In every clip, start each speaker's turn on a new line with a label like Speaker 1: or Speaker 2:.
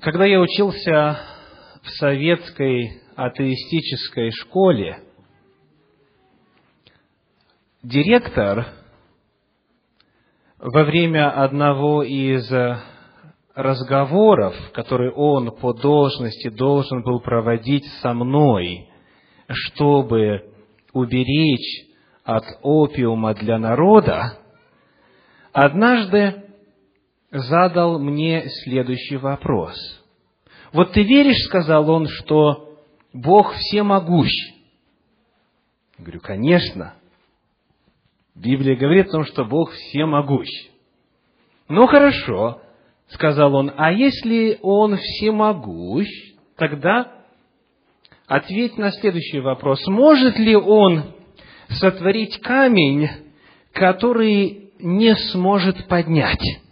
Speaker 1: Когда я учился в советской атеистической школе, директор во время одного из разговоров, которые он по должности должен был проводить со мной, чтобы уберечь от опиума для народа, однажды задал мне следующий вопрос. Вот ты веришь, сказал он, что Бог всемогущ? Я говорю, конечно. Библия говорит о том, что Бог всемогущ. Ну хорошо, сказал он, а если Он всемогущ, тогда ответь на следующий вопрос. Может ли Он сотворить камень, который не сможет поднять?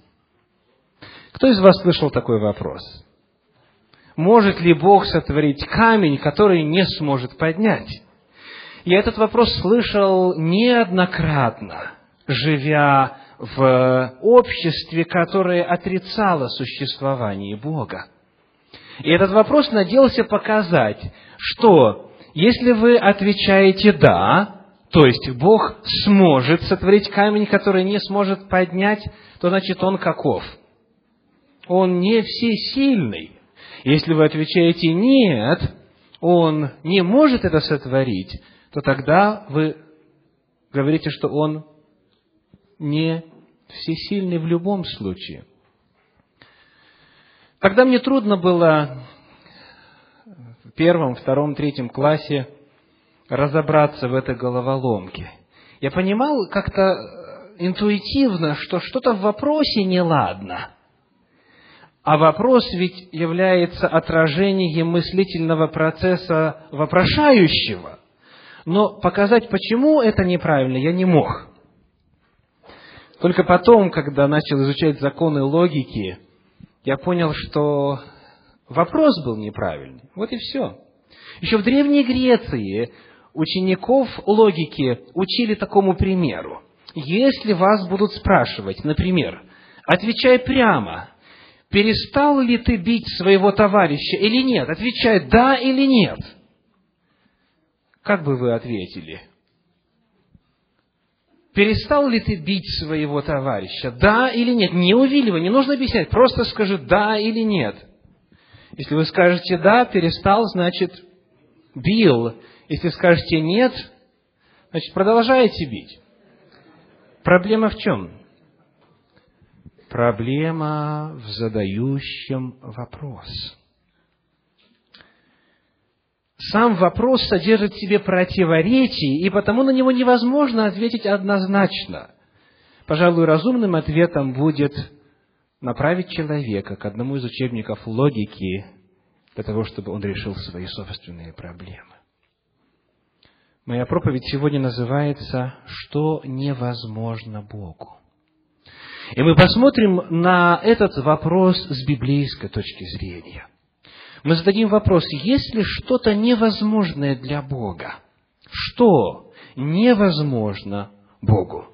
Speaker 1: Кто из вас слышал такой вопрос? Может ли Бог сотворить камень, который не сможет поднять? Я этот вопрос слышал неоднократно, живя в обществе, которое отрицало существование Бога. И этот вопрос надеялся показать, что если вы отвечаете «да», то есть Бог сможет сотворить камень, который не сможет поднять, то значит Он каков – он не всесильный. Если вы отвечаете «нет», Он не может это сотворить, то тогда вы говорите, что Он не всесильный в любом случае. Тогда мне трудно было в первом, втором, третьем классе разобраться в этой головоломке. Я понимал как-то интуитивно, что что-то в вопросе неладно – а вопрос ведь является отражением мыслительного процесса вопрошающего. Но показать, почему это неправильно, я не мог. Только потом, когда начал изучать законы логики, я понял, что вопрос был неправильный. Вот и все. Еще в Древней Греции учеников логики учили такому примеру. Если вас будут спрашивать, например, отвечай прямо, перестал ли ты бить своего товарища или нет? Отвечает да или нет. Как бы вы ответили? Перестал ли ты бить своего товарища? Да или нет? Не увиливай, не нужно объяснять, просто скажи да или нет. Если вы скажете да, перестал, значит бил. Если скажете нет, значит продолжаете бить. Проблема в чем? Проблема в задающем вопрос. Сам вопрос содержит в себе противоречие, и потому на него невозможно ответить однозначно. Пожалуй, разумным ответом будет направить человека к одному из учебников логики для того, чтобы он решил свои собственные проблемы. Моя проповедь сегодня называется «Что невозможно Богу?». И мы посмотрим на этот вопрос с библейской точки зрения. Мы зададим вопрос, есть ли что-то невозможное для Бога? Что невозможно Богу?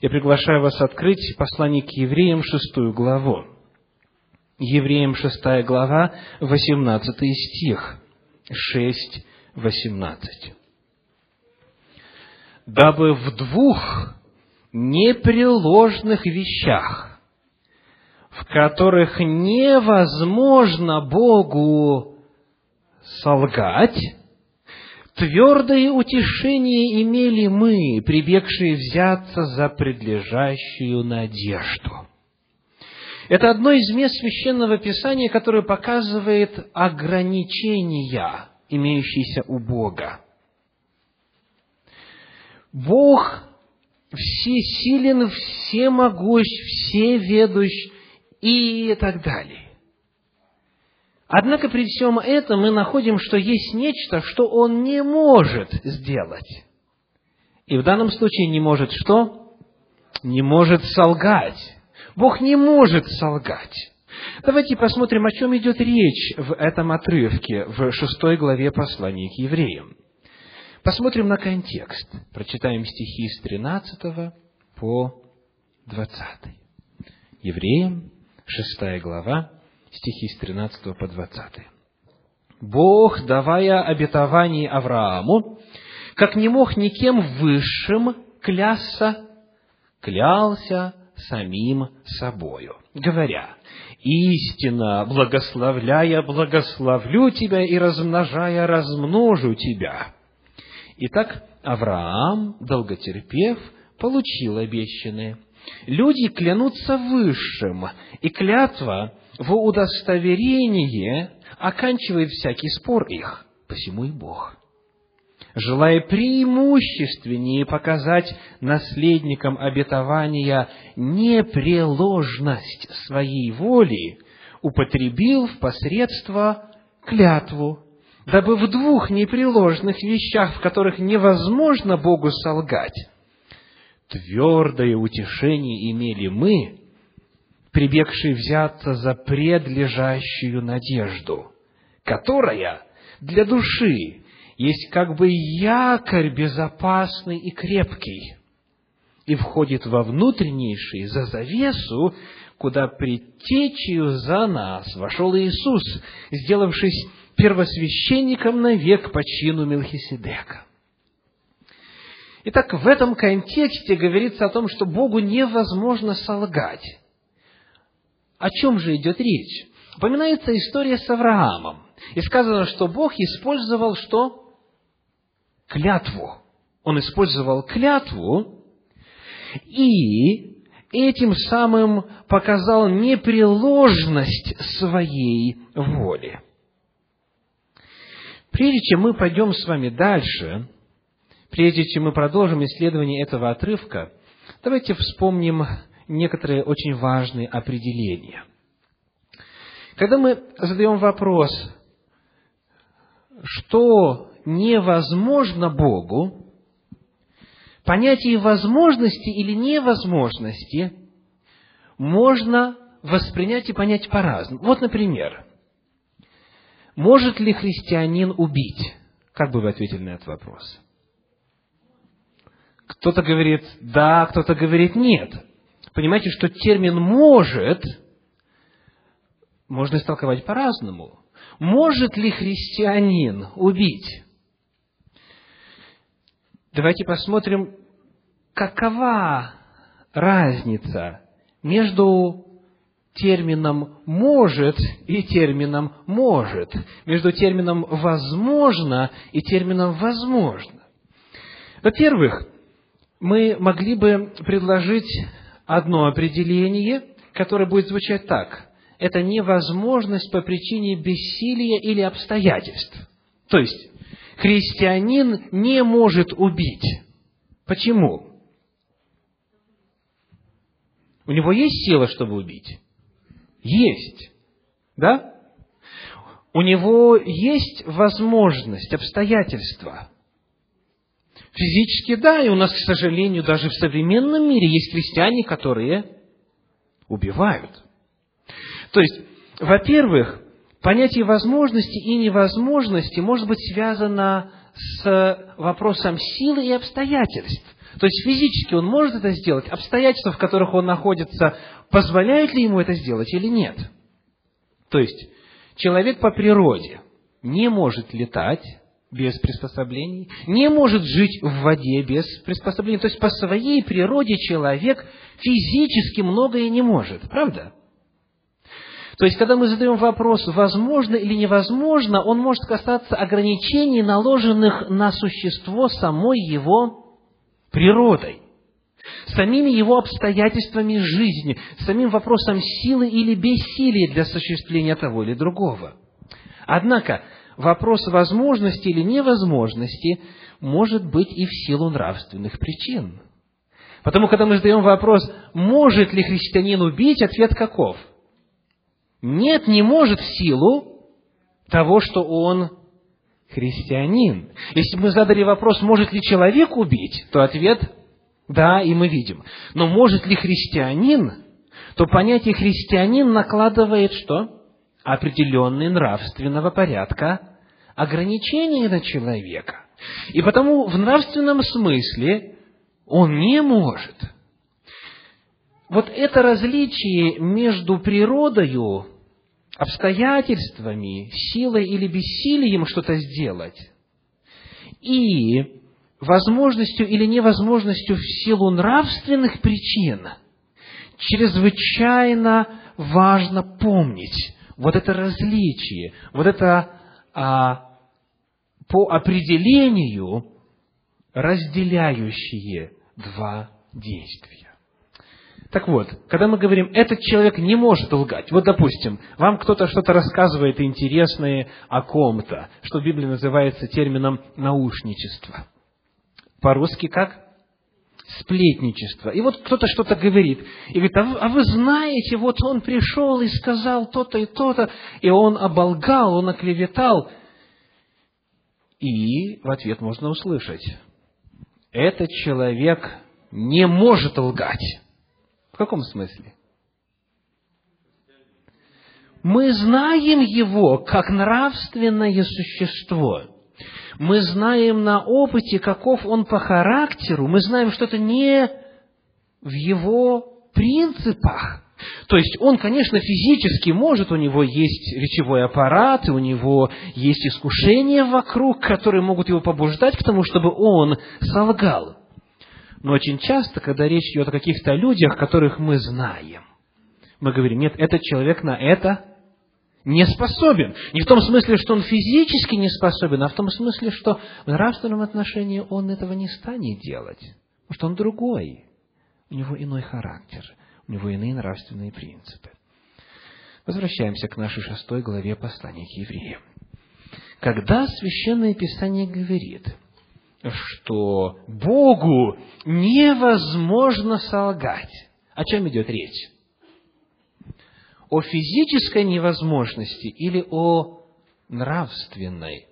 Speaker 1: Я приглашаю вас открыть послание к евреям, шестую главу. Евреям, шестая глава, восемнадцатый стих. Шесть, восемнадцать. «Дабы в двух непреложных вещах, в которых невозможно Богу солгать, твердое утешение имели мы, прибегшие взяться за предлежащую надежду. Это одно из мест Священного Писания, которое показывает ограничения, имеющиеся у Бога. Бог всесилен, всемогущ, всеведущ и так далее. Однако при всем этом мы находим, что есть нечто, что он не может сделать. И в данном случае не может что? Не может солгать. Бог не может солгать. Давайте посмотрим, о чем идет речь в этом отрывке, в шестой главе послания к евреям. Посмотрим на контекст. Прочитаем стихи с 13 по 20. Евреям, 6 глава, стихи с 13 по 20. Бог, давая обетование Аврааму, как не мог никем высшим клясться, клялся самим собою, говоря, «Истина, благословляя, благословлю тебя и размножая, размножу тебя». Итак, Авраам, долготерпев, получил обещанное. Люди клянутся высшим, и клятва в удостоверение оканчивает всякий спор их, посему и Бог. Желая преимущественнее показать наследникам обетования непреложность своей воли, употребил в посредство клятву, дабы в двух непреложных вещах, в которых невозможно Богу солгать, твердое утешение имели мы, прибегшие взяться за предлежащую надежду, которая для души есть как бы якорь безопасный и крепкий, и входит во внутреннейший, за завесу, куда предтечью за нас вошел Иисус, сделавшись первосвященником навек по чину Мелхиседека. Итак, в этом контексте говорится о том, что Богу невозможно солгать. О чем же идет речь? Упоминается история с Авраамом. И сказано, что Бог использовал что? клятву. Он использовал клятву и этим самым показал непреложность своей воли. Прежде чем мы пойдем с вами дальше, прежде чем мы продолжим исследование этого отрывка, давайте вспомним некоторые очень важные определения. Когда мы задаем вопрос, что невозможно Богу, понятие возможности или невозможности можно воспринять и понять по-разному. Вот, например, может ли христианин убить? Как бы вы ответили на этот вопрос? Кто-то говорит да, кто-то говорит нет. Понимаете, что термин «может» можно истолковать по-разному. Может ли христианин убить? Давайте посмотрим, какова разница между термином «может» и термином «может», между термином «возможно» и термином «возможно». Во-первых, мы могли бы предложить одно определение, которое будет звучать так. Это невозможность по причине бессилия или обстоятельств. То есть, христианин не может убить. Почему? У него есть сила, чтобы убить? Есть. Да? У него есть возможность, обстоятельства. Физически, да, и у нас, к сожалению, даже в современном мире есть христиане, которые убивают. То есть, во-первых, понятие возможности и невозможности может быть связано с вопросом силы и обстоятельств. То есть физически он может это сделать, обстоятельства, в которых он находится, позволяют ли ему это сделать или нет. То есть человек по природе не может летать без приспособлений, не может жить в воде без приспособлений. То есть по своей природе человек физически многое не может. Правда? То есть, когда мы задаем вопрос, возможно или невозможно, он может касаться ограничений, наложенных на существо самой его природой, самими его обстоятельствами жизни, самим вопросом силы или бессилия для осуществления того или другого. Однако, вопрос возможности или невозможности может быть и в силу нравственных причин. Потому, когда мы задаем вопрос, может ли христианин убить, ответ каков – нет, не может в силу того, что он христианин. Если мы задали вопрос, может ли человек убить, то ответ – да, и мы видим. Но может ли христианин, то понятие христианин накладывает что? Определенные нравственного порядка ограничения на человека. И потому в нравственном смысле он не может. Вот это различие между природою обстоятельствами, силой или бессилием что-то сделать, и возможностью или невозможностью в силу нравственных причин, чрезвычайно важно помнить вот это различие, вот это а, по определению разделяющие два действия. Так вот, когда мы говорим, этот человек не может лгать, вот, допустим, вам кто-то что-то рассказывает интересное о ком-то, что в Библии называется термином наушничество. По-русски как? Сплетничество. И вот кто-то что-то говорит, и говорит, а вы, а вы знаете, вот он пришел и сказал то-то и то-то, и он оболгал, он оклеветал. И в ответ можно услышать, этот человек не может лгать. В каком смысле? Мы знаем его как нравственное существо. Мы знаем на опыте, каков он по характеру. Мы знаем, что это не в его принципах. То есть он, конечно, физически может, у него есть речевой аппарат, и у него есть искушения вокруг, которые могут его побуждать к тому, чтобы он солгал. Но очень часто, когда речь идет о каких-то людях, которых мы знаем, мы говорим, нет, этот человек на это не способен. Не в том смысле, что он физически не способен, а в том смысле, что в нравственном отношении он этого не станет делать. Потому что он другой. У него иной характер, у него иные нравственные принципы. Возвращаемся к нашей шестой главе послания к евреям. Когда Священное Писание говорит, что Богу невозможно солгать. О чем идет речь? О физической невозможности или о нравственной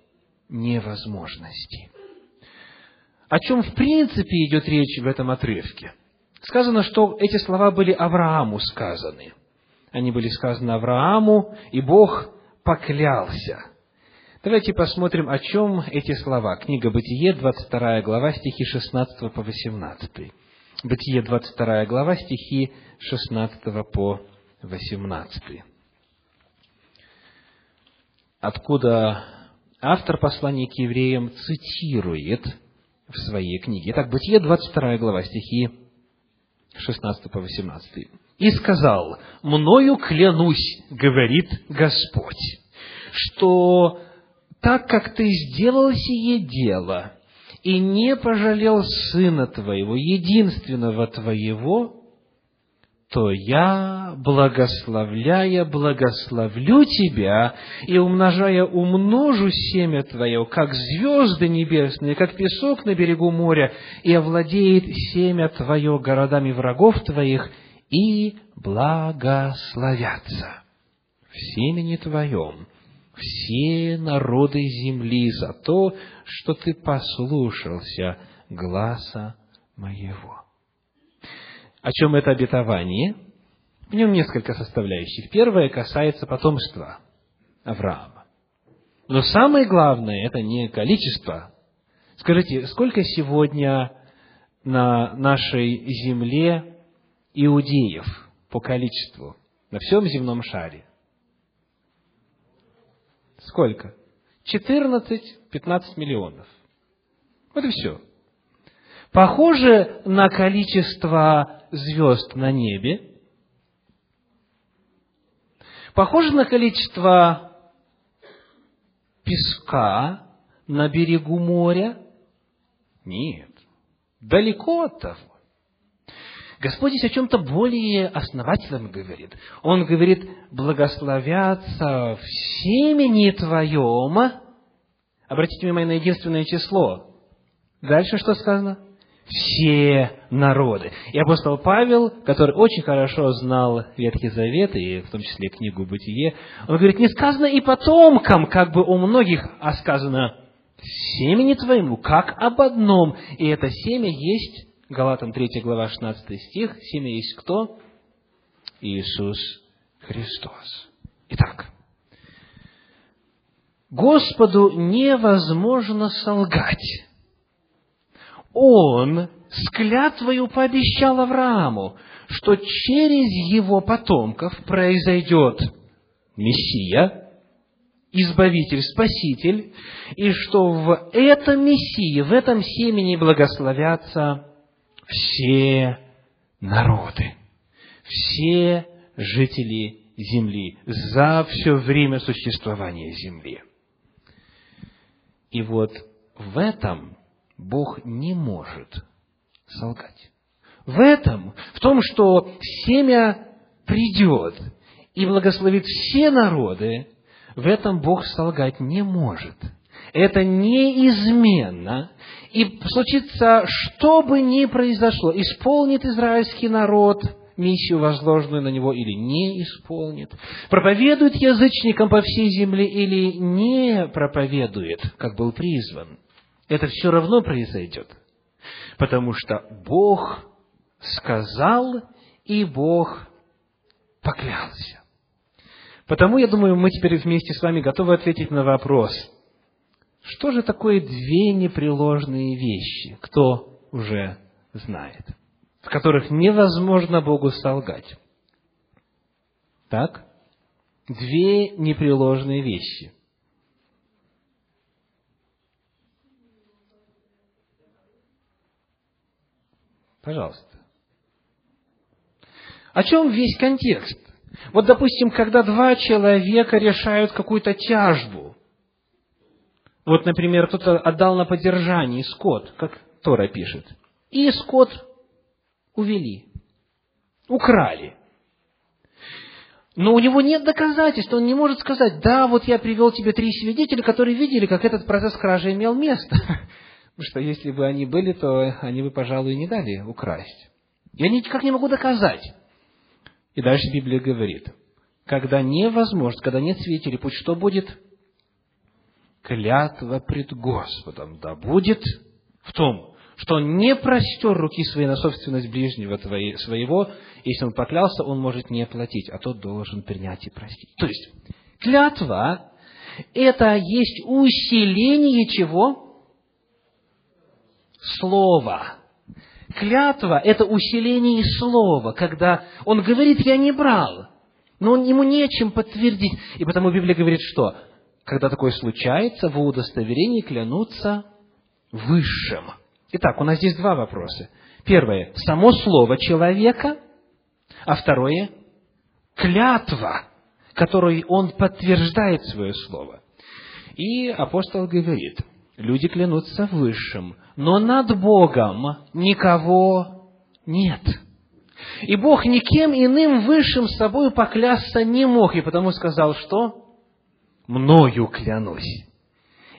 Speaker 1: невозможности? О чем в принципе идет речь в этом отрывке? Сказано, что эти слова были Аврааму сказаны. Они были сказаны Аврааму, и Бог поклялся – Давайте посмотрим, о чем эти слова. Книга Бытие, 22 глава, стихи 16 по 18. Бытие, 22 глава, стихи 16 по 18. Откуда автор послания к евреям цитирует в своей книге. Итак, Бытие, 22 глава, стихи 16 по 18. «И сказал, мною клянусь, говорит Господь, что так как ты сделал сие дело и не пожалел сына твоего, единственного твоего, то я, благословляя, благословлю тебя и, умножая, умножу семя твое, как звезды небесные, как песок на берегу моря, и овладеет семя твое городами врагов твоих, и благословятся в семени твоем все народы земли за то, что ты послушался гласа моего. О чем это обетование? В нем несколько составляющих. Первое касается потомства Авраама. Но самое главное – это не количество. Скажите, сколько сегодня на нашей земле иудеев по количеству на всем земном шаре? Сколько? 14-15 миллионов. Вот и все. Похоже на количество звезд на небе, похоже на количество песка на берегу моря? Нет, далеко от того. Господь здесь о чем-то более основательном говорит. Он говорит, благословятся в семени твоем. Обратите внимание на единственное число. Дальше что сказано? Все народы. И апостол Павел, который очень хорошо знал Ветхий Завет, и в том числе книгу Бытие, он говорит, не сказано и потомкам, как бы у многих, а сказано семени твоему, как об одном. И это семя есть Галатам 3 глава 16 стих, семя есть кто? Иисус Христос. Итак, Господу невозможно солгать. Он с клятвою пообещал Аврааму, что через его потомков произойдет Мессия, Избавитель, Спаситель, и что в этом Мессии, в этом семени благословятся все народы, все жители земли за все время существования земли. И вот в этом Бог не может солгать. В этом, в том, что семя придет и благословит все народы, в этом Бог солгать не может. Это неизменно. И случится, что бы ни произошло, исполнит израильский народ миссию, возложенную на него, или не исполнит, проповедует язычникам по всей земле или не проповедует, как был призван. Это все равно произойдет. Потому что Бог сказал, и Бог поклялся. Потому, я думаю, мы теперь вместе с вами готовы ответить на вопрос, что же такое две непреложные вещи, кто уже знает, в которых невозможно Богу солгать. Так? Две непреложные вещи. Пожалуйста. О чем весь контекст? Вот, допустим, когда два человека решают какую-то тяжбу, вот, например, кто-то отдал на поддержание скот, как Тора пишет, и скот увели, украли. Но у него нет доказательств, он не может сказать, да, вот я привел тебе три свидетеля, которые видели, как этот процесс кражи имел место. Потому что если бы они были, то они бы, пожалуй, не дали украсть. Я никак не могу доказать. И дальше Библия говорит, когда невозможно, когда нет свидетелей, пусть что будет? Клятва пред Господом. Да будет в том, что он не простер руки своей на собственность ближнего своего, если он поклялся, он может не платить, а тот должен принять и простить. То есть, клятва – это есть усиление чего? Слова. Клятва – это усиление слова, когда он говорит, я не брал, но он, ему нечем подтвердить. И потому Библия говорит, что когда такое случается, в удостоверении клянутся высшим. Итак, у нас здесь два вопроса. Первое – само слово человека, а второе – клятва, которой он подтверждает свое слово. И апостол говорит – люди клянутся высшим, но над Богом никого нет. И Бог никем иным высшим собой поклясться не мог, и потому сказал, что «мною клянусь».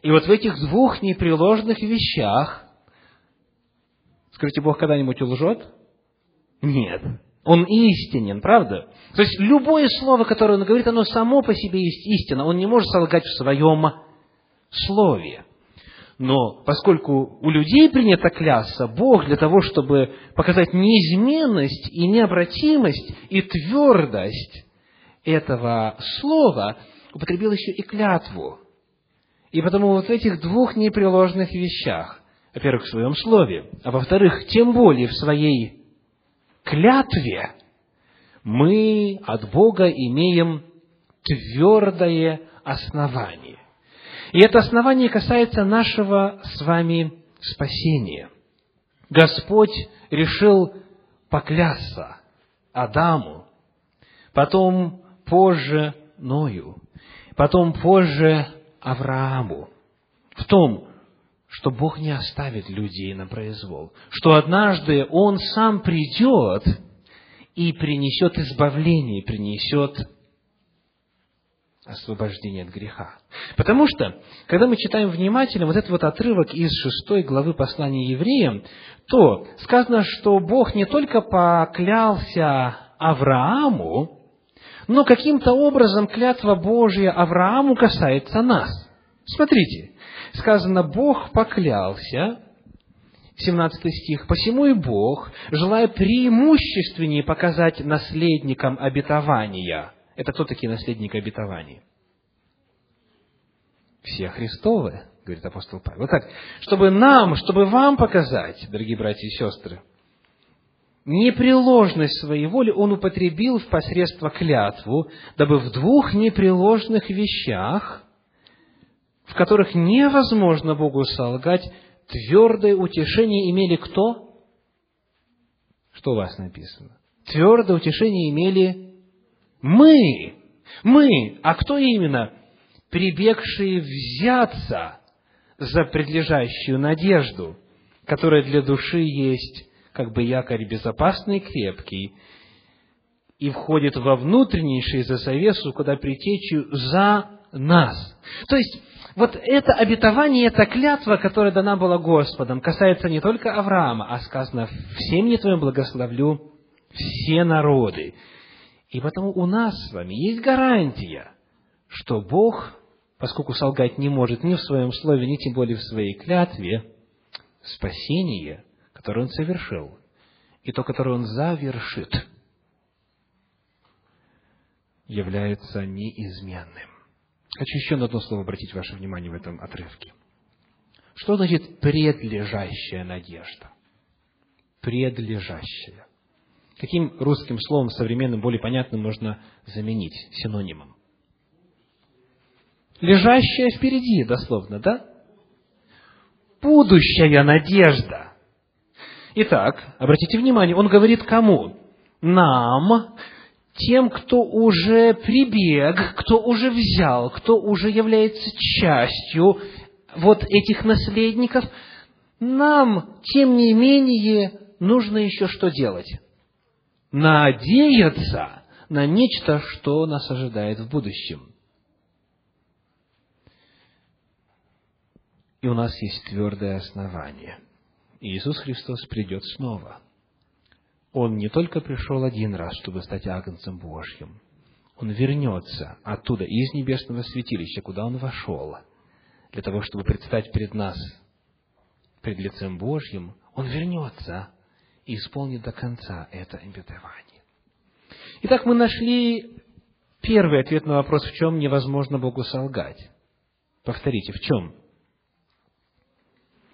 Speaker 1: И вот в этих двух непреложных вещах, скажите, Бог когда-нибудь лжет? Нет. Он истинен, правда? То есть, любое слово, которое он говорит, оно само по себе есть истина. Он не может солгать в своем слове. Но поскольку у людей принято клясться, Бог для того, чтобы показать неизменность и необратимость и твердость этого слова, употребил еще и клятву. И потому вот в этих двух непреложных вещах, во-первых, в своем слове, а во-вторых, тем более в своей клятве, мы от Бога имеем твердое основание. И это основание касается нашего с вами спасения. Господь решил поклясться Адаму, потом позже Ною, потом позже Аврааму в том, что Бог не оставит людей на произвол, что однажды Он сам придет и принесет избавление, принесет освобождение от греха. Потому что, когда мы читаем внимательно вот этот вот отрывок из шестой главы послания евреям, то сказано, что Бог не только поклялся Аврааму, но каким-то образом клятва Божья Аврааму касается нас. Смотрите, сказано, Бог поклялся, 17 стих, «Посему и Бог, желая преимущественнее показать наследникам обетования, это кто такие наследники обетований? Все Христовы, говорит апостол Павел. Вот так, чтобы нам, чтобы вам показать, дорогие братья и сестры, непреложность своей воли он употребил в посредство клятву, дабы в двух непреложных вещах, в которых невозможно Богу солгать, твердое утешение имели кто? Что у вас написано? Твердое утешение имели мы. Мы. А кто именно? Прибегшие взяться за предлежащую надежду, которая для души есть как бы якорь безопасный и крепкий, и входит во внутреннейший за завесу, куда притечью за нас. То есть, вот это обетование, эта клятва, которая дана была Господом, касается не только Авраама, а сказано, «Всем не твоим благословлю все народы». И потому у нас с вами есть гарантия, что Бог, поскольку солгать не может ни в своем слове, ни тем более в своей клятве, спасение, которое Он совершил, и то, которое Он завершит, является неизменным. Хочу еще на одно слово обратить ваше внимание в этом отрывке. Что значит предлежащая надежда? Предлежащая. Каким русским словом современным, более понятным можно заменить синонимом? Лежащая впереди, дословно, да? Будущая надежда. Итак, обратите внимание, он говорит кому? Нам, тем, кто уже прибег, кто уже взял, кто уже является частью вот этих наследников, нам, тем не менее, нужно еще что делать? Надеяться на нечто, что нас ожидает в будущем. И у нас есть твердое основание. Иисус Христос придет снова – он не только пришел один раз, чтобы стать Агнцем Божьим, Он вернется оттуда, из небесного святилища, куда Он вошел, для того, чтобы предстать перед нас, пред лицем Божьим, Он вернется и исполнит до конца это обетование. Итак, мы нашли первый ответ на вопрос, в чем невозможно Богу солгать. Повторите, в чем?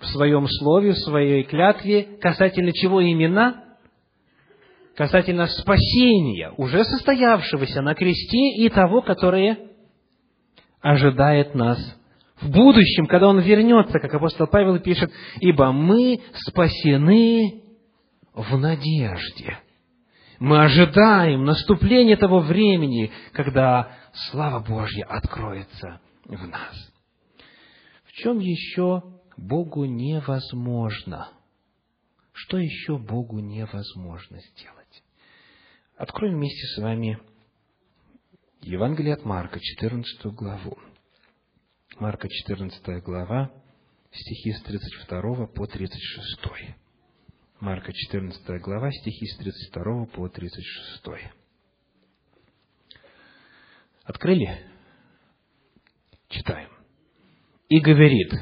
Speaker 1: В своем слове, в своей клятве, касательно чего именно? касательно спасения, уже состоявшегося на кресте и того, которое ожидает нас в будущем, когда Он вернется, как апостол Павел пишет, «Ибо мы спасены в надежде». Мы ожидаем наступления того времени, когда слава Божья откроется в нас. В чем еще Богу невозможно? Что еще Богу невозможно сделать? Откроем вместе с вами Евангелие от Марка, 14 главу. Марка, 14 глава, стихи с 32 по 36. Марка, 14 глава, стихи с 32 по 36. Открыли? Читаем. И говорит,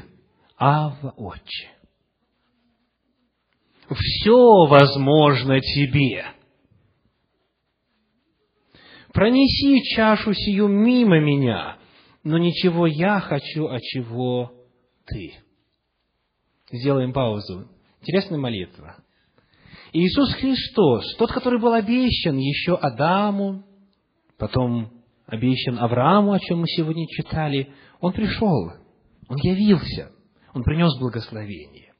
Speaker 1: Ава Отче, все возможно Тебе – пронеси чашу сию мимо меня, но ничего я хочу, а чего ты. Сделаем паузу. Интересная молитва. Иисус Христос, тот, который был обещан еще Адаму, потом обещан Аврааму, о чем мы сегодня читали, Он пришел, Он явился, Он принес благословение.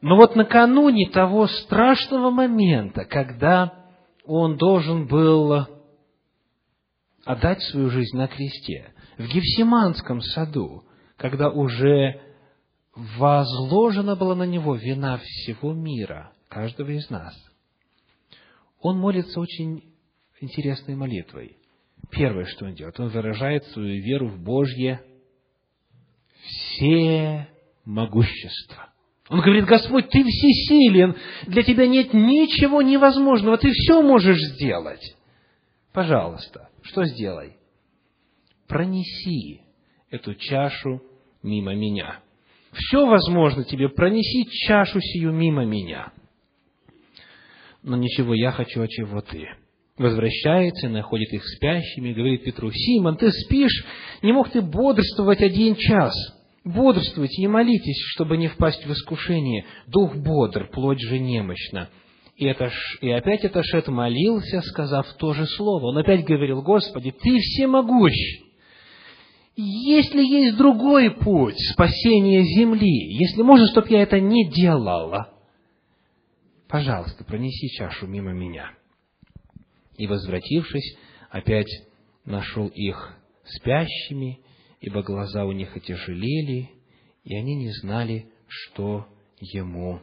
Speaker 1: Но вот накануне того страшного момента, когда Он должен был отдать свою жизнь на кресте, в Гефсиманском саду, когда уже возложена была на него вина всего мира, каждого из нас, он молится очень интересной молитвой. Первое, что он делает, он выражает свою веру в Божье все могущество. Он говорит, Господь, Ты всесилен, для Тебя нет ничего невозможного, Ты все можешь сделать. Пожалуйста, что сделай? Пронеси эту чашу мимо меня. Все возможно тебе, пронеси чашу сию мимо меня. Но ничего, я хочу, а чего ты? Возвращается, находит их спящими, говорит Петру, Симон, ты спишь? Не мог ты бодрствовать один час? Бодрствуйте и молитесь, чтобы не впасть в искушение. Дух бодр, плоть же немощна. И, это, и опять Эташет молился, сказав то же слово. Он опять говорил, Господи, Ты всемогущ. Если есть другой путь спасения земли, если можно, чтобы я это не делала, пожалуйста, пронеси чашу мимо меня. И, возвратившись, опять нашел их спящими, ибо глаза у них отяжелели, и они не знали, что ему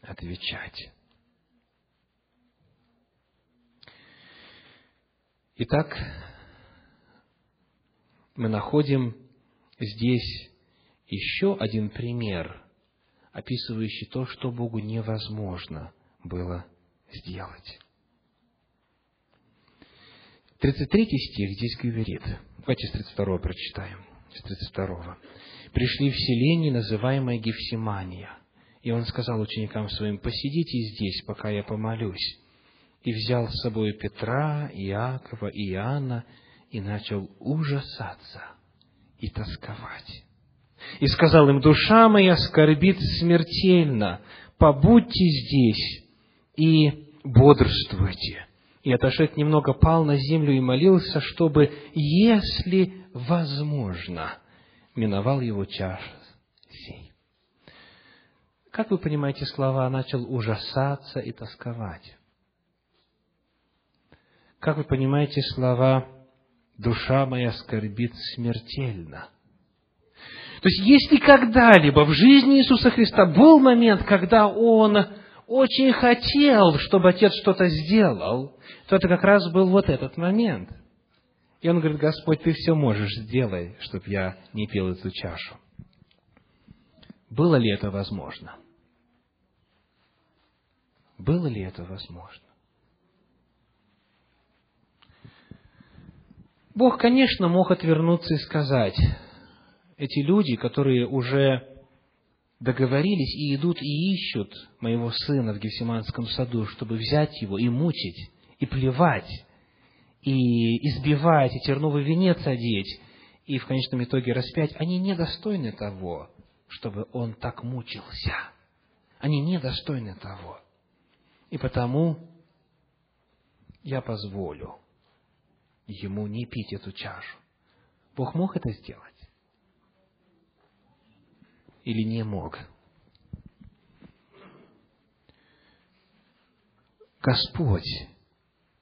Speaker 1: отвечать. Итак, мы находим здесь еще один пример, описывающий то, что Богу невозможно было сделать. 33 стих здесь говорит, давайте с 32 прочитаем, с 32. «Пришли в селение, называемое Гефсимания, и он сказал ученикам своим, посидите здесь, пока я помолюсь. И взял с собой Петра, Иакова и Иоанна, и начал ужасаться и тосковать. И сказал им, душа моя скорбит смертельно, побудьте здесь и бодрствуйте. И отошед немного пал на землю и молился, чтобы, если возможно, миновал его час сей. Как вы понимаете слова «начал ужасаться и тосковать»? Как вы понимаете слова «душа моя скорбит смертельно»? То есть, если когда-либо в жизни Иисуса Христа был момент, когда Он очень хотел, чтобы Отец что-то сделал, то это как раз был вот этот момент. И он говорит, Господь, Ты все можешь, сделай, чтобы я не пил эту чашу. Было ли это возможно? Было ли это возможно? Бог, конечно, мог отвернуться и сказать, эти люди, которые уже договорились и идут и ищут моего сына в Гефсиманском саду, чтобы взять его и мучить, и плевать, и избивать, и терновый венец одеть, и в конечном итоге распять, они недостойны того, чтобы он так мучился. Они недостойны того. И потому я позволю ему не пить эту чашу. Бог мог это сделать? Или не мог. Господь,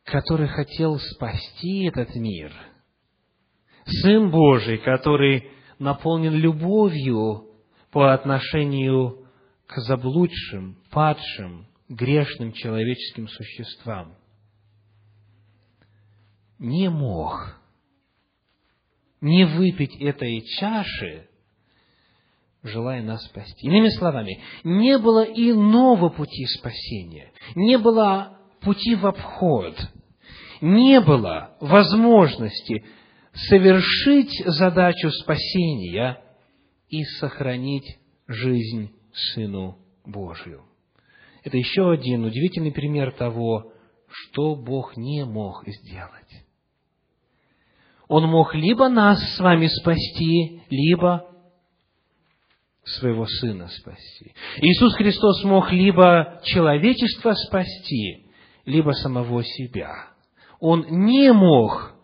Speaker 1: который хотел спасти этот мир, Сын Божий, который наполнен любовью по отношению к заблудшим, падшим, грешным человеческим существам, не мог не выпить этой чаши желая нас спасти. Иными словами, не было иного пути спасения, не было пути в обход, не было возможности совершить задачу спасения и сохранить жизнь Сыну Божию. Это еще один удивительный пример того, что Бог не мог сделать. Он мог либо нас с вами спасти, либо своего Сына спасти. Иисус Христос мог либо человечество спасти, либо самого себя. Он не мог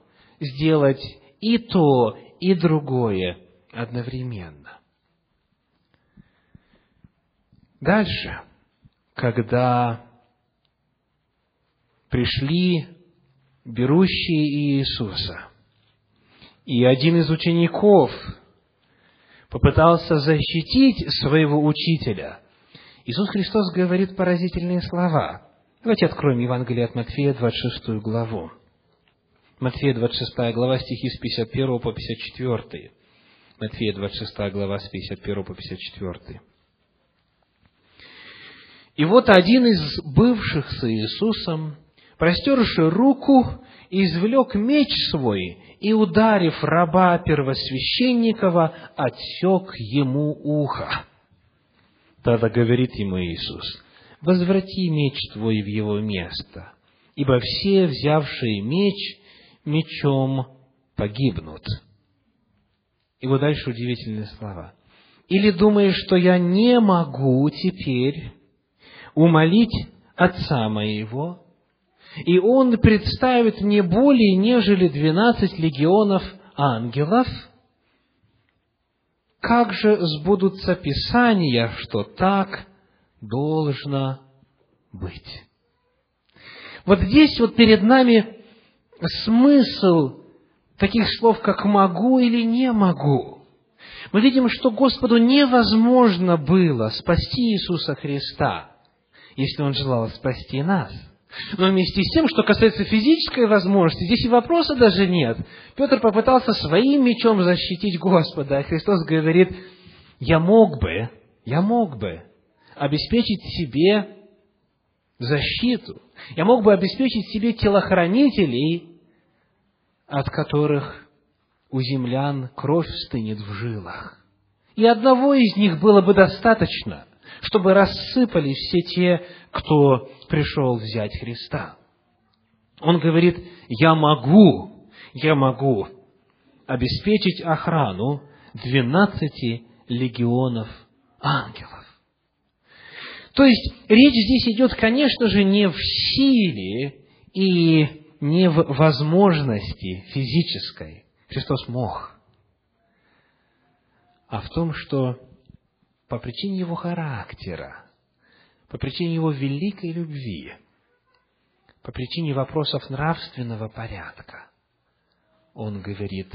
Speaker 1: сделать и то, и другое одновременно. Дальше, когда пришли берущие Иисуса, и один из учеников попытался защитить своего учителя, Иисус Христос говорит поразительные слова. Давайте откроем Евангелие от Матфея, 26 главу. Матфея, 26 глава, стихи с 51 по 54. Матфея, 26 глава, с 51 по 54. И вот один из бывших с Иисусом, простерши руку, извлек меч свой и, ударив раба первосвященникова, отсек ему ухо. Тогда говорит ему Иисус, возврати меч твой в его место, ибо все, взявшие меч, мечом погибнут. И вот дальше удивительные слова. Или думаешь, что я не могу теперь умолить Отца моего, и Он представит мне более, нежели двенадцать легионов ангелов, как же сбудутся Писания, что так должно быть? Вот здесь вот перед нами смысл таких слов, как «могу» или «не могу». Мы видим, что Господу невозможно было спасти Иисуса Христа, если Он желал спасти нас. Но вместе с тем, что касается физической возможности, здесь и вопроса даже нет. Петр попытался своим мечом защитить Господа, а Христос говорит, я мог бы, я мог бы обеспечить себе защиту. Я мог бы обеспечить себе телохранителей, от которых у землян кровь стынет в жилах. И одного из них было бы достаточно, чтобы рассыпались все те, кто пришел взять Христа. Он говорит, я могу, я могу обеспечить охрану двенадцати легионов ангелов. То есть речь здесь идет, конечно же, не в силе и не в возможности физической. Христос мог. А в том, что по причине Его характера, по причине Его великой любви, по причине вопросов нравственного порядка, Он говорит,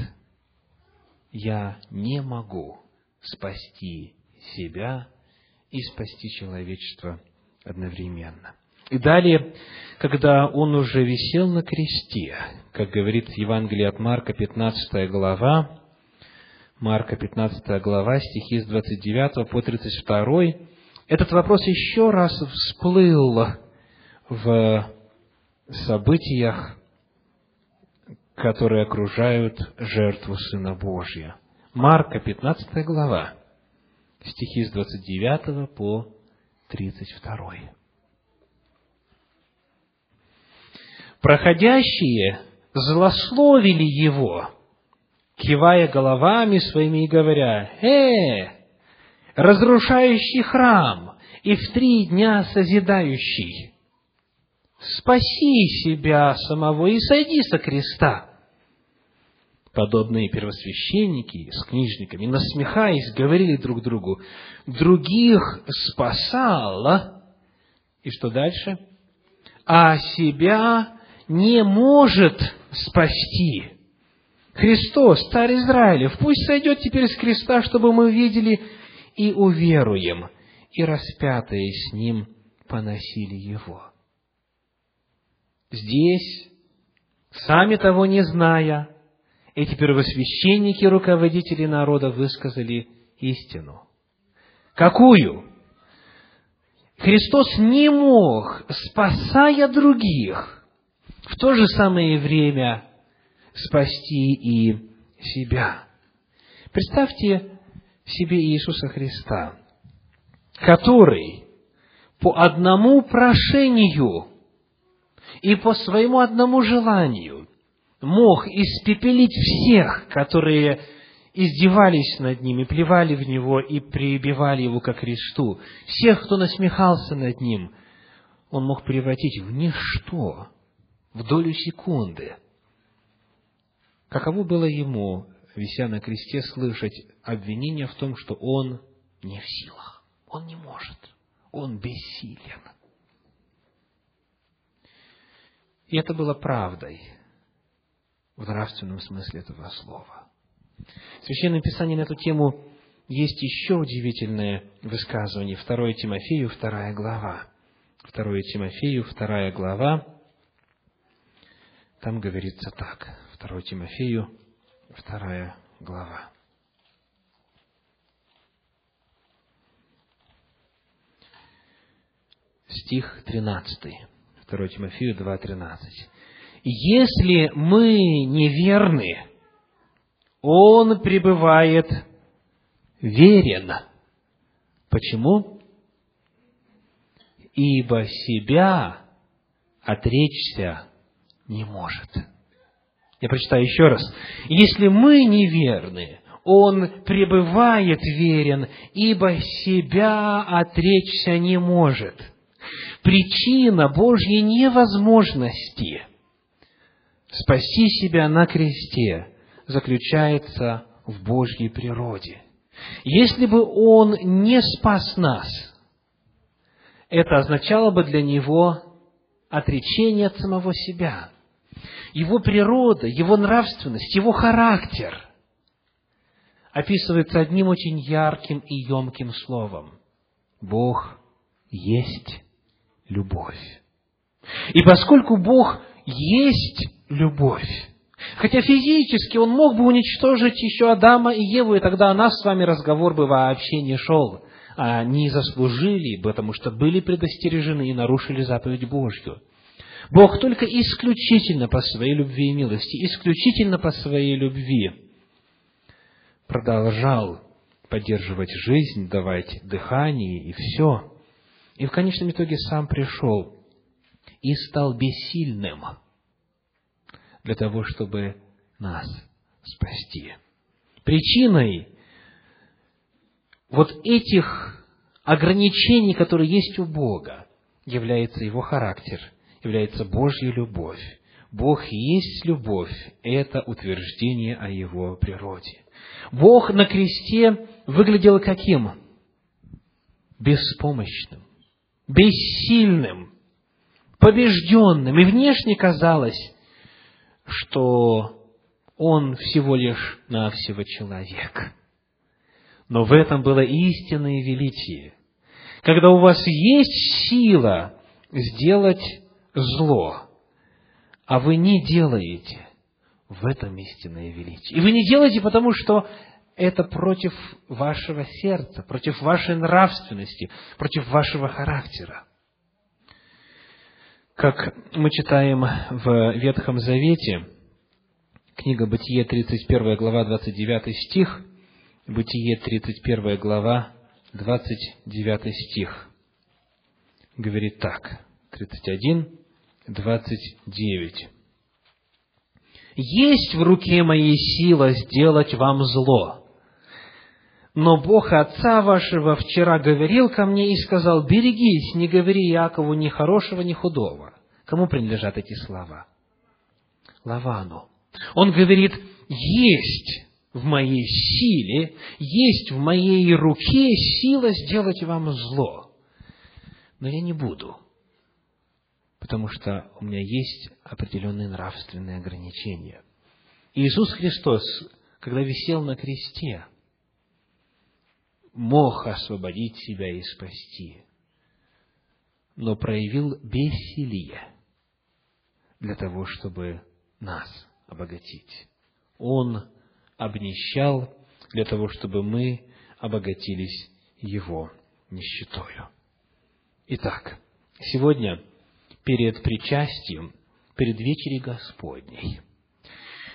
Speaker 1: я не могу спасти себя и спасти человечество одновременно. И далее, когда он уже висел на кресте, как говорит Евангелие от Марка, 15 глава, Марка, 15 глава, стихи с 29 по 32, этот вопрос еще раз всплыл в событиях, которые окружают жертву Сына Божьего. Марка, 15 глава, стихи с 29 по 32. Проходящие злословили его, кивая головами своими и говоря, «Э, разрушающий храм и в три дня созидающий, спаси себя самого и сойди со креста» подобные первосвященники с книжниками, насмехаясь, говорили друг другу, других спасала, и что дальше? А себя не может спасти. Христос, царь Израилев, пусть сойдет теперь с креста, чтобы мы видели и уверуем, и распятые с ним поносили его. Здесь, сами того не зная, эти первосвященники, руководители народа высказали истину. Какую? Христос не мог, спасая других, в то же самое время спасти и себя. Представьте себе Иисуса Христа, который по одному прошению и по своему одному желанию мог испепелить всех, которые издевались над ним и плевали в него и прибивали его ко кресту, всех, кто насмехался над ним, он мог превратить в ничто, в долю секунды. Каково было ему, вися на кресте, слышать обвинение в том, что он не в силах, он не может, он бессилен. И это было правдой в нравственном смысле этого слова. В Священном Писании на эту тему есть еще удивительное высказывание. 2 Тимофею, 2 глава. 2 Тимофею, 2 глава. Там говорится так. 2 Тимофею, 2 глава. Стих 13. 2 Тимофею 2, 13 если мы неверны, Он пребывает верен. Почему? Ибо себя отречься не может. Я прочитаю еще раз. Если мы неверны, он пребывает верен, ибо себя отречься не может. Причина Божьей невозможности спасти себя на кресте заключается в Божьей природе. Если бы Он не спас нас, это означало бы для Него отречение от самого себя. Его природа, Его нравственность, Его характер описывается одним очень ярким и емким словом. Бог есть любовь. И поскольку Бог есть любовь, хотя физически Он мог бы уничтожить еще Адама и Еву, и тогда о нас с вами разговор бы вообще не шел. А они заслужили, потому что были предостережены и нарушили заповедь Божью. Бог только исключительно по своей любви и милости, исключительно по своей любви продолжал поддерживать жизнь, давать дыхание и все. И в конечном итоге сам пришел и стал бессильным для того, чтобы нас спасти. Причиной вот этих ограничений, которые есть у Бога, является Его характер, является Божья любовь. Бог есть любовь – это утверждение о Его природе. Бог на кресте выглядел каким? Беспомощным, бессильным, побежденным. И внешне казалось, что Он всего лишь навсего человек. Но в этом было истинное величие. Когда у вас есть сила сделать зло, а вы не делаете, в этом истинное величие. И вы не делаете, потому что это против вашего сердца, против вашей нравственности, против вашего характера. Как мы читаем в Ветхом Завете, книга Бытие, 31 глава, 29 стих, Бытие, 31 глава, 29 стих, говорит так, 31, 29. «Есть в руке моей сила сделать вам зло, но Бог Отца вашего вчера говорил ко мне и сказал, берегись, не говори Якову ни хорошего, ни худого». Кому принадлежат эти слова? Лавану. Он говорит, есть в моей силе, есть в моей руке сила сделать вам зло. Но я не буду потому что у меня есть определенные нравственные ограничения. Иисус Христос, когда висел на кресте, мог освободить себя и спасти, но проявил бессилие для того, чтобы нас обогатить. Он обнищал для того, чтобы мы обогатились Его нищетою. Итак, сегодня перед причастием, перед вечерей Господней.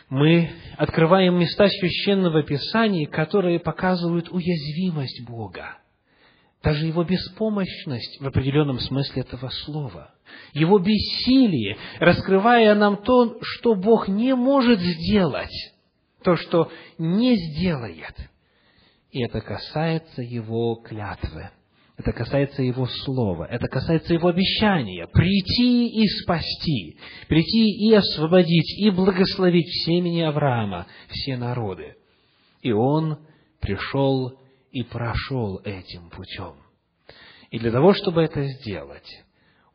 Speaker 1: Мы открываем места священного Писания, которые показывают уязвимость Бога, даже Его беспомощность в определенном смысле этого слова, Его бессилие, раскрывая нам то, что Бог не может сделать, то, что не сделает. И это касается Его клятвы – это касается Его Слова, это касается Его обещания прийти и спасти, прийти и освободить, и благословить в семени Авраама все народы. И Он пришел и прошел этим путем. И для того, чтобы это сделать,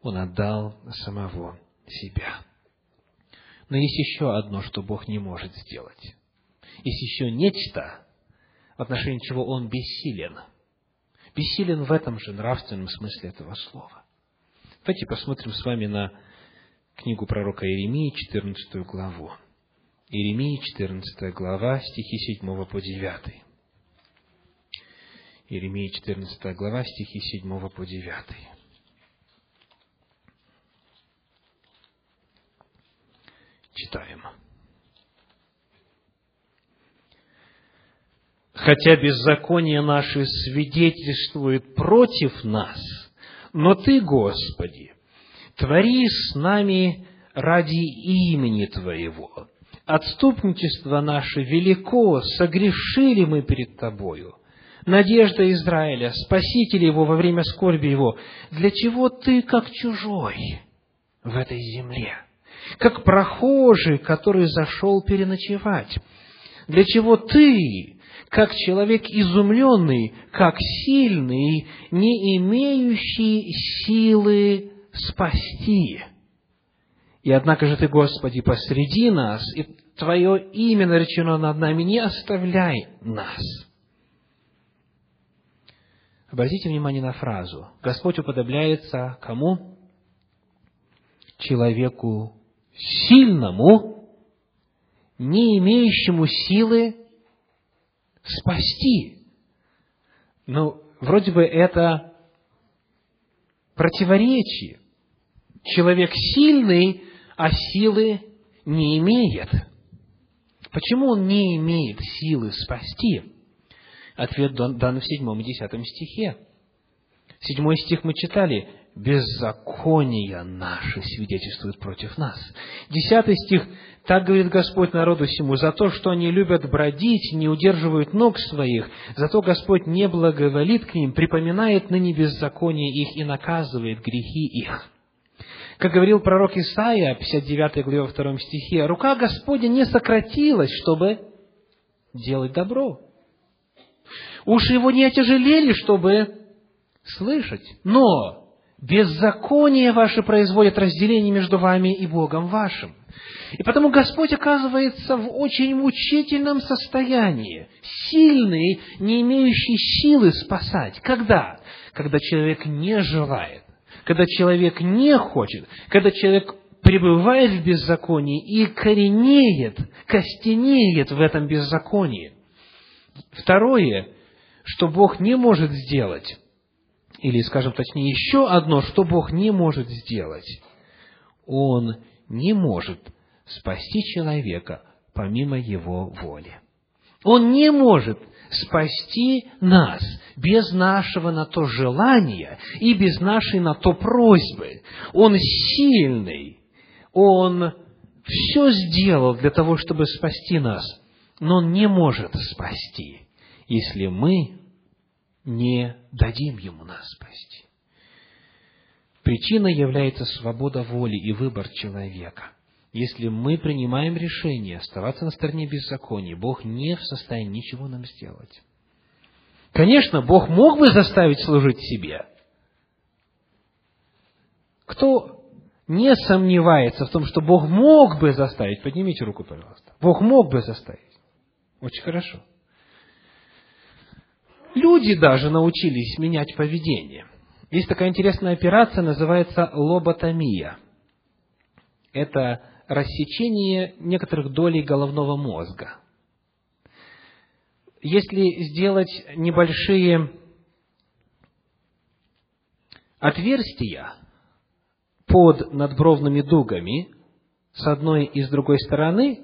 Speaker 1: Он отдал самого себя. Но есть еще одно, что Бог не может сделать. Есть еще нечто, в отношении чего Он бессилен – бессилен в этом же нравственном смысле этого слова. Давайте посмотрим с вами на книгу пророка Иеремии, 14 главу. Иеремии, 14 глава, стихи 7 по 9. Иеремии, 14 глава, стихи 7 по 9. Читаем. Хотя беззаконие наше свидетельствует против нас, но Ты, Господи, твори с нами ради имени Твоего. Отступничество наше велико, согрешили мы перед Тобою. надежда Израиля, Спаситель его во время скорби его, для чего ты, как чужой в этой земле, как прохожий, который зашел переночевать? Для чего ты, как человек изумленный, как сильный, не имеющий силы спасти? И однако же Ты, Господи, посреди нас, и Твое имя наречено над нами, не оставляй нас. Обратите внимание на фразу. Господь уподобляется кому? Человеку сильному, не имеющему силы спасти. Ну, вроде бы это противоречие. Человек сильный, а силы не имеет. Почему он не имеет силы спасти? Ответ дан в седьмом и десятом стихе. Седьмой стих мы читали. «Беззакония наши свидетельствуют против нас». Десятый стих. «Так говорит Господь народу всему, за то, что они любят бродить, не удерживают ног своих, зато Господь не благоволит к ним, припоминает ныне беззаконие их и наказывает грехи их». Как говорил пророк Исаия, 59 главе 2 стихе, «Рука Господня не сократилась, чтобы делать добро. Уши его не отяжелели, чтобы слышать. Но беззаконие ваше производит разделение между вами и Богом вашим. И потому Господь оказывается в очень мучительном состоянии, сильный, не имеющий силы спасать. Когда? Когда человек не желает когда человек не хочет, когда человек пребывает в беззаконии и коренеет, костенеет в этом беззаконии. Второе, что Бог не может сделать, или, скажем точнее, еще одно, что Бог не может сделать, Он не может спасти человека помимо Его воли. Он не может спасти нас без нашего на то желания и без нашей на то просьбы. Он сильный, Он все сделал для того, чтобы спасти нас, но Он не может спасти, если мы не дадим Ему нас спасти. Причиной является свобода воли и выбор человека. Если мы принимаем решение оставаться на стороне беззакония, Бог не в состоянии ничего нам сделать. Конечно, Бог мог бы заставить служить себе. Кто не сомневается в том, что Бог мог бы заставить, поднимите руку, пожалуйста. Бог мог бы заставить. Очень хорошо. Люди даже научились менять поведение. Есть такая интересная операция, называется лоботомия. Это рассечение некоторых долей головного мозга. Если сделать небольшие отверстия под надбровными дугами с одной и с другой стороны,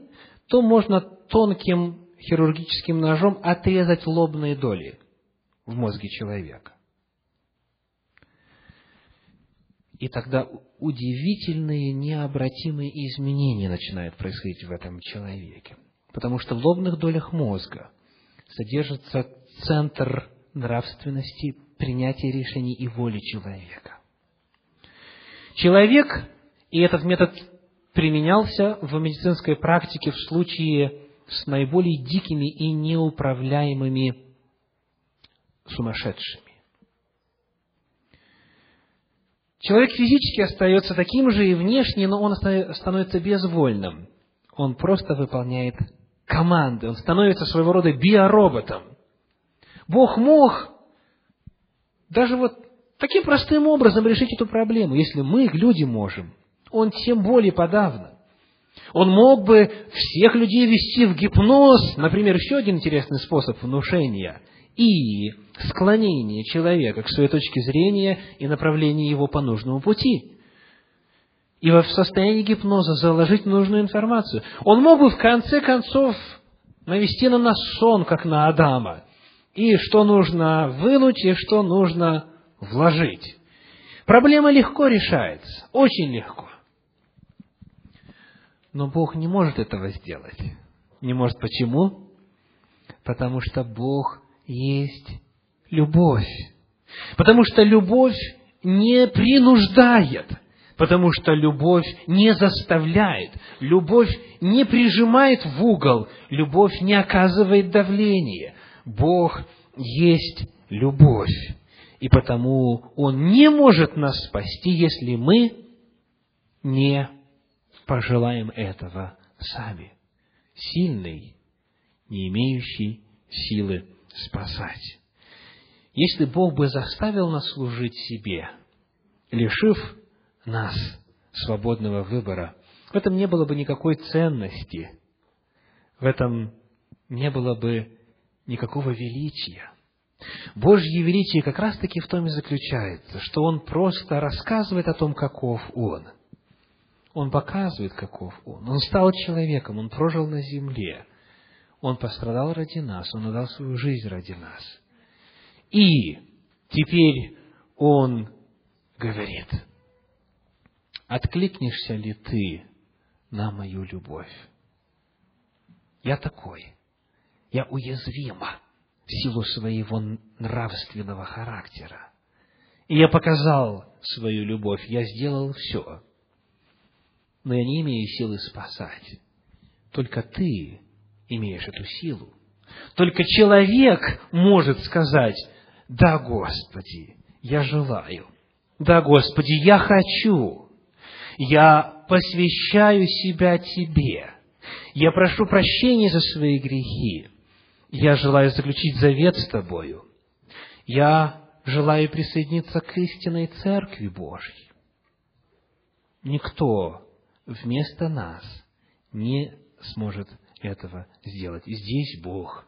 Speaker 1: то можно тонким хирургическим ножом отрезать лобные доли в мозге человека. И тогда удивительные, необратимые изменения начинают происходить в этом человеке. Потому что в лобных долях мозга содержится центр нравственности, принятия решений и воли человека. Человек, и этот метод применялся в медицинской практике в случае с наиболее дикими и неуправляемыми сумасшедшими. Человек физически остается таким же и внешне, но он становится безвольным. Он просто выполняет команды, он становится своего рода биороботом. Бог мог даже вот таким простым образом решить эту проблему, если мы, люди, можем. Он тем более подавно. Он мог бы всех людей вести в гипноз, например, еще один интересный способ внушения, и склонение человека к своей точке зрения и направление его по нужному пути. И в состоянии гипноза заложить нужную информацию. Он мог бы в конце концов навести на нас сон, как на Адама, и что нужно вынуть, и что нужно вложить. Проблема легко решается, очень легко. Но Бог не может этого сделать. Не может почему? Потому что Бог есть любовь. Потому что любовь не принуждает, потому что любовь не заставляет, любовь не прижимает в угол, любовь не оказывает давления. Бог есть любовь, и потому Он не может нас спасти, если мы не пожелаем этого сами. Сильный, не имеющий силы спасать. Если Бог бы заставил нас служить себе, лишив нас свободного выбора, в этом не было бы никакой ценности, в этом не было бы никакого величия. Божье величие как раз-таки в том и заключается, что Он просто рассказывает о том, каков Он. Он показывает, каков Он. Он стал человеком, Он прожил на земле. Он пострадал ради нас, Он отдал свою жизнь ради нас. И теперь Он говорит, откликнешься ли ты на мою любовь? Я такой. Я уязвима в силу своего нравственного характера. И я показал свою любовь, я сделал все. Но я не имею силы спасать. Только ты имеешь эту силу. Только человек может сказать, да, Господи, я желаю. Да, Господи, я хочу. Я посвящаю себя Тебе. Я прошу прощения за свои грехи. Я желаю заключить завет с Тобою. Я желаю присоединиться к истинной Церкви Божьей. Никто вместо нас не сможет этого сделать. И здесь Бог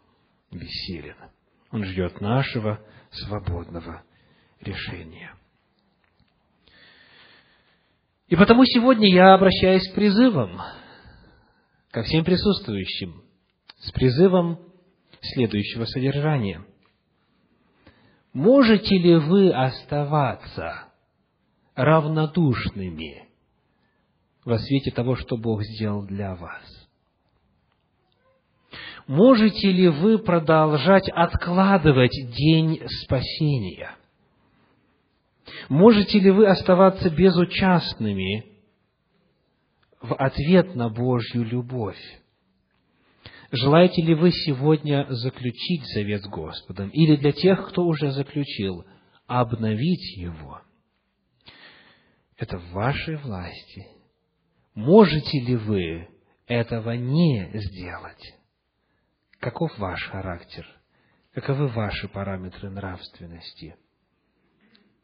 Speaker 1: бессилен. Он ждет нашего свободного решения. И потому сегодня я обращаюсь с призывом ко всем присутствующим, с призывом следующего содержания. Можете ли вы оставаться равнодушными во свете того, что Бог сделал для вас? Можете ли вы продолжать откладывать день спасения? Можете ли вы оставаться безучастными в ответ на Божью любовь? Желаете ли вы сегодня заключить завет с Господом? Или для тех, кто уже заключил, обновить его? Это в вашей власти. Можете ли вы этого не сделать? Каков ваш характер? Каковы ваши параметры нравственности?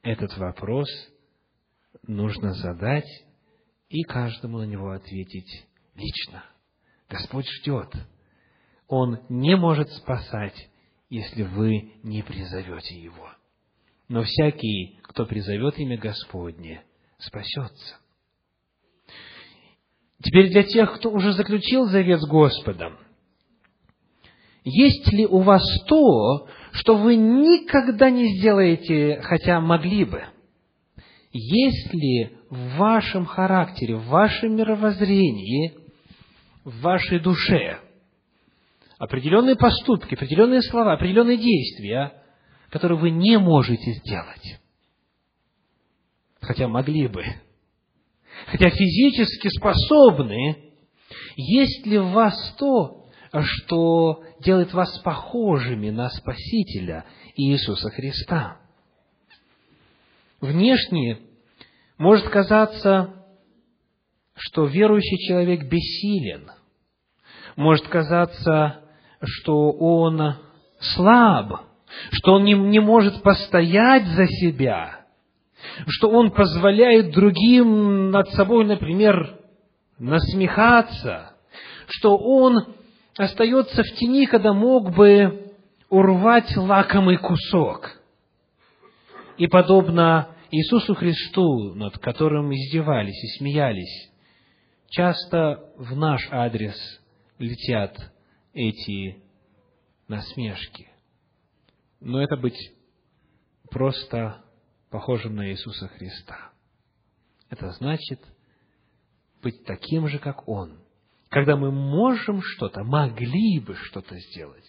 Speaker 1: Этот вопрос нужно задать и каждому на него ответить лично. Господь ждет. Он не может спасать, если вы не призовете Его. Но всякий, кто призовет имя Господне, спасется. Теперь для тех, кто уже заключил завет с Господом – есть ли у вас то, что вы никогда не сделаете, хотя могли бы? Есть ли в вашем характере, в вашем мировоззрении, в вашей душе определенные поступки, определенные слова, определенные действия, которые вы не можете сделать? Хотя могли бы. Хотя физически способны, есть ли в вас то, что делает вас похожими на Спасителя Иисуса Христа. Внешне может казаться, что верующий человек бессилен. Может казаться, что он слаб, что он не, не может постоять за себя, что он позволяет другим над собой, например, насмехаться, что он остается в тени, когда мог бы урвать лакомый кусок. И подобно Иисусу Христу, над которым издевались и смеялись, часто в наш адрес летят эти насмешки. Но это быть просто похожим на Иисуса Христа. Это значит быть таким же, как Он – когда мы можем что-то, могли бы что-то сделать,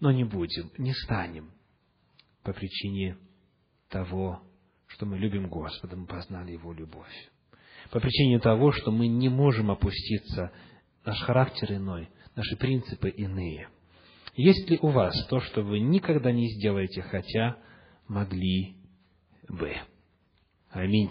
Speaker 1: но не будем, не станем. по причине того, что мы любим Господа, мы познали Его любовь. По причине того, что мы не можем опуститься, наш характер иной, наши принципы иные. Есть ли у вас то, что вы никогда не сделаете, хотя могли бы? Аминь.